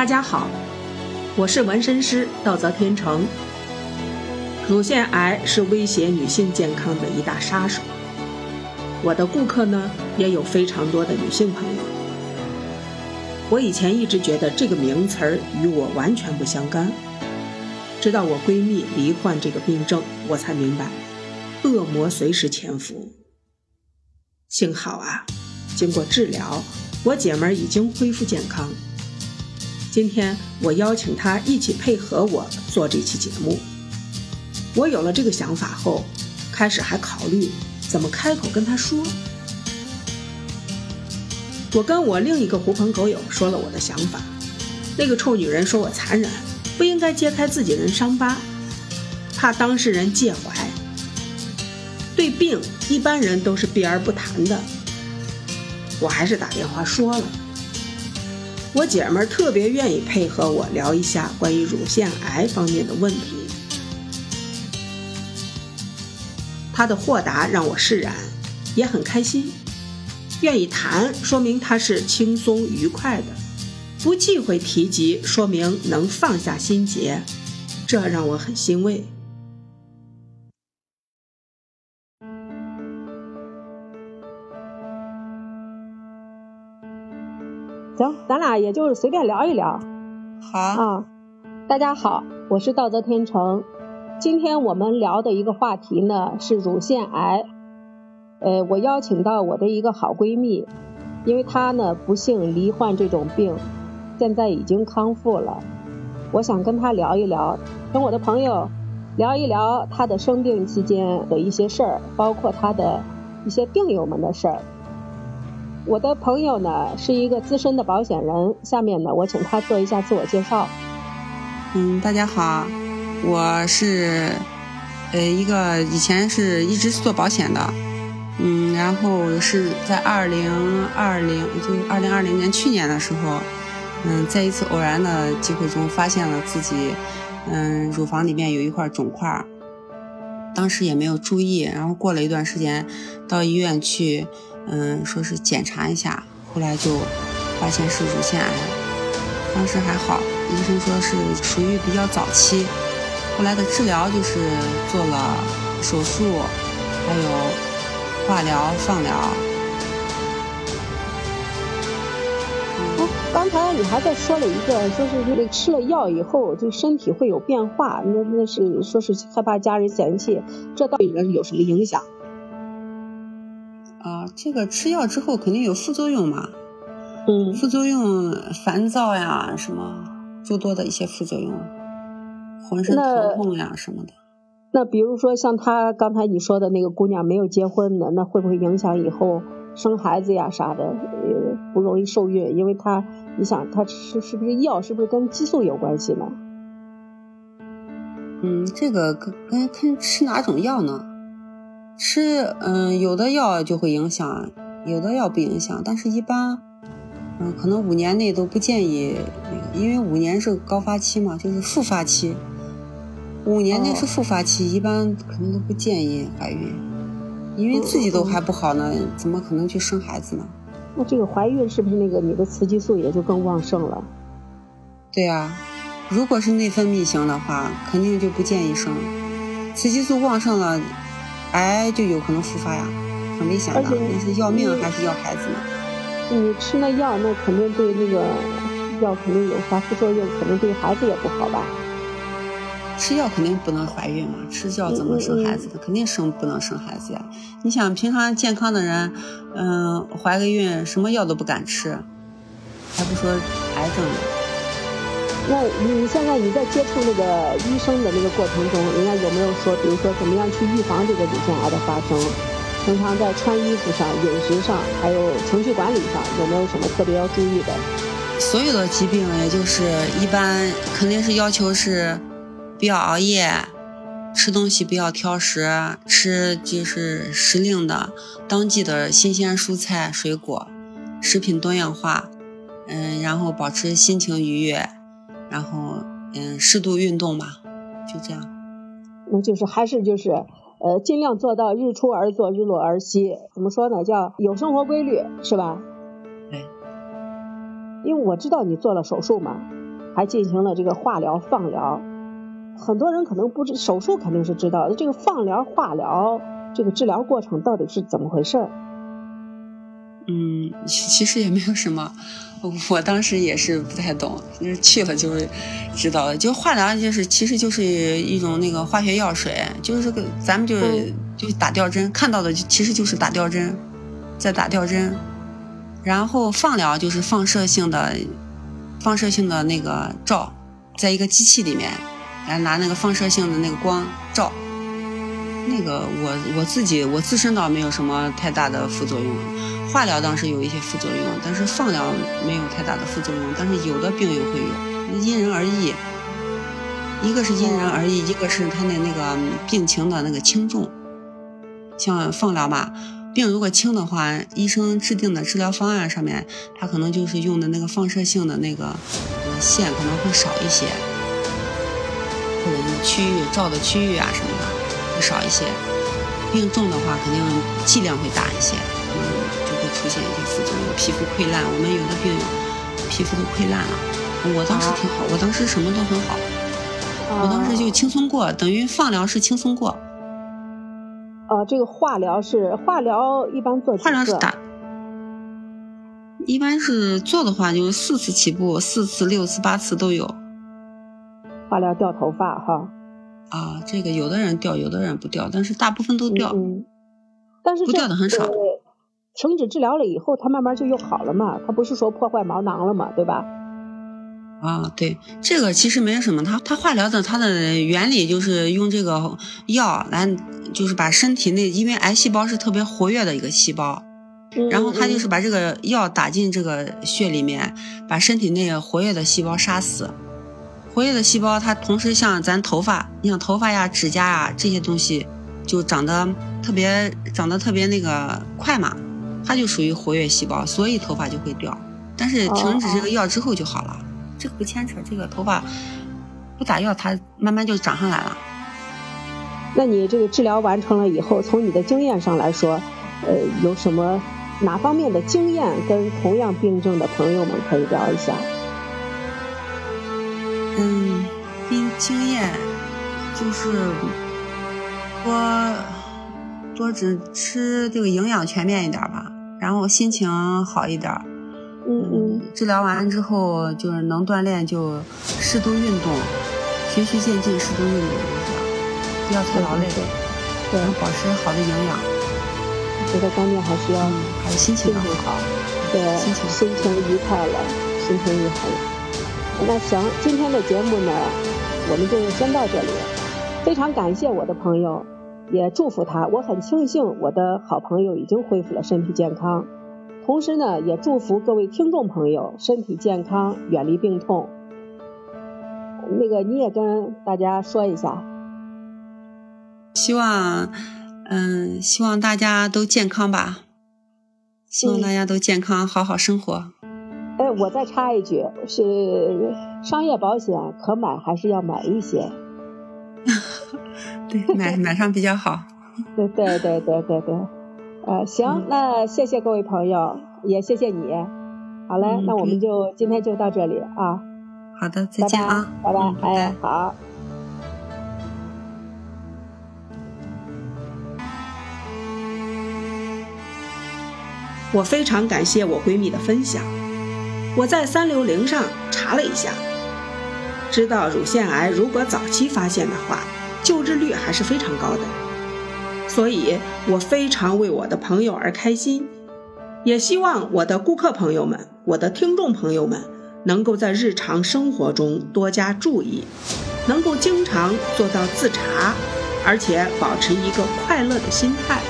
大家好，我是纹身师道泽天成。乳腺癌是威胁女性健康的一大杀手。我的顾客呢，也有非常多的女性朋友。我以前一直觉得这个名词儿与我完全不相干，直到我闺蜜罹患这个病症，我才明白，恶魔随时潜伏。幸好啊，经过治疗，我姐们儿已经恢复健康。今天我邀请他一起配合我做这期节目。我有了这个想法后，开始还考虑怎么开口跟他说。我跟我另一个狐朋狗友说了我的想法，那个臭女人说我残忍，不应该揭开自己人伤疤，怕当事人介怀。对病，一般人都是避而不谈的。我还是打电话说了，我姐们儿特别愿意配合我聊一下关于乳腺癌方面的问题。她的豁达让我释然，也很开心。愿意谈，说明他是轻松愉快的；不忌讳提及，说明能放下心结，这让我很欣慰。行，咱俩也就是随便聊一聊。好啊，大家好，我是道泽天成。今天我们聊的一个话题呢是乳腺癌。呃，我邀请到我的一个好闺蜜，因为她呢不幸罹患这种病，现在已经康复了。我想跟她聊一聊，跟我的朋友聊一聊她的生病期间的一些事儿，包括她的一些病友们的事儿。我的朋友呢是一个资深的保险人，下面呢我请他做一下自我介绍。嗯，大家好，我是呃一个以前是一直是做保险的。嗯，然后是在二零二零，就二零二零年去年的时候，嗯，在一次偶然的机会中发现了自己，嗯，乳房里面有一块肿块，当时也没有注意，然后过了一段时间，到医院去，嗯，说是检查一下，后来就发现是乳腺癌，当时还好，医生说是属于比较早期，后来的治疗就是做了手术，还有。化疗、放疗。刚才你还在说了一个，说是这个吃了药以后，就身体会有变化，那那是说是害怕家人嫌弃，这到底有什么影响？啊，这个吃药之后肯定有副作用嘛。嗯。副作用，烦躁呀，什么诸多的一些副作用，浑身疼痛呀什么的。那比如说像她刚才你说的那个姑娘没有结婚的，那会不会影响以后生孩子呀啥的？呃，不容易受孕，因为她，你想她吃是不是药，是不是跟激素有关系呢？嗯，这个跟跟看吃哪种药呢？吃嗯有的药就会影响，有的药不影响，但是一般嗯可能五年内都不建议那个，因为五年是高发期嘛，就是复发期。五年内是复发期，一般可能都不建议怀孕，因为自己都还不好呢，怎么可能去生孩子呢？那这个怀孕是不是那个你的雌激素也就更旺盛了？对啊，如果是内分泌型的话，肯定就不建议生。雌激素旺盛了，癌就有可能复发呀，很危险的，那是要命还是要孩子呢？你吃那药，那肯定对那个药肯定有啥副作用，肯定对孩子也不好吧？吃药肯定不能怀孕嘛，吃药怎么生孩子的？肯定生不能生孩子呀。你想平常健康的人，嗯，怀个孕什么药都不敢吃，还不说癌症呢。那你现在你在接触那个医生的那个过程中，人家有没有说，比如说怎么样去预防这个乳腺癌的发生？平常在穿衣服上、饮食上，还有情绪管理上，有没有什么特别要注意的？所有的疾病，也就是一般肯定是要求是。不要熬夜，吃东西不要挑食，吃就是时令的、当季的新鲜蔬菜水果，食品多样化，嗯，然后保持心情愉悦，然后嗯，适度运动嘛，就这样。那就是还是就是呃，尽量做到日出而作，日落而息。怎么说呢？叫有生活规律，是吧？对。因为我知道你做了手术嘛。还进行了这个化疗、放疗。很多人可能不知，手术肯定是知道的，这个放疗、化疗这个治疗过程到底是怎么回事？嗯，其实也没有什么，我当时也是不太懂，就是去了就会知道了。就化疗就是其实就是一种那个化学药水，就是这个咱们就是就打吊针，看到的其实就是打吊针，在打吊针。然后放疗就是放射性的，放射性的那个照，在一个机器里面。来拿那个放射性的那个光照，那个我我自己我自身倒没有什么太大的副作用，化疗当时有一些副作用，但是放疗没有太大的副作用，但是有的病友会有，因人而异。一个是因人而异，一个是他的那个病情的那个轻重。像放疗吧，病如果轻的话，医生制定的治疗方案上面，他可能就是用的那个放射性的那个线可能会少一些。或者是区域照的区域啊什么的会少一些，病重的话肯定剂量会大一些，可能就会出现一些副作用，皮肤溃烂。我们有的病友皮肤都溃烂了，我当时挺好，我当时什么都很好，我当时就轻松过，等于放疗是轻松过。呃，这个化疗是化疗一般做化疗是打，一般是做的话就是四次起步，四次、六次、八次都有。化疗掉头发哈，啊，这个有的人掉，有的人不掉，但是大部分都掉，嗯，但是不掉的很少。停止治疗了以后，它慢慢就又好了嘛，它不是说破坏毛囊了嘛，对吧？啊，对，这个其实没什么，它它化疗的它的原理就是用这个药来，就是把身体内，因为癌细胞是特别活跃的一个细胞，然后它就是把这个药打进这个血里面，把身体内活跃的细胞杀死。活跃的细胞，它同时像咱头发，你像头发呀、指甲呀这些东西，就长得特别长得特别那个快嘛，它就属于活跃细胞，所以头发就会掉。但是停止这个药之后就好了，这个不牵扯。这个头发不打药，它慢慢就长上来了。那你这个治疗完成了以后，从你的经验上来说，呃，有什么哪方面的经验跟同样病症的朋友们可以聊一下？嗯，经经验就是多多只吃这个营养全面一点吧，然后心情好一点。嗯嗯。治疗完之后就是能锻炼就适度运动，循序渐进，适度运动就是不要太劳累，对，保持好的营养。我觉得关键还是要还有心情好，对，心情心情愉快了，心情愉快了。那行，今天的节目呢，我们就先到这里。非常感谢我的朋友，也祝福他。我很庆幸我的好朋友已经恢复了身体健康，同时呢，也祝福各位听众朋友身体健康，远离病痛。那个你也跟大家说一下，希望，嗯，希望大家都健康吧，希望大家都健康，好好生活。哎，我再插一句，是商业保险可买还是要买一些？对，买买上比较好。对对对对对对，呃，行，那谢谢各位朋友，也谢谢你。好嘞，那我们就今天就到这里啊。好的，再见啊，拜拜，哎，好。我非常感谢我闺蜜的分享。我在三六零上查了一下，知道乳腺癌如果早期发现的话，救治率还是非常高的，所以我非常为我的朋友而开心，也希望我的顾客朋友们、我的听众朋友们能够在日常生活中多加注意，能够经常做到自查，而且保持一个快乐的心态。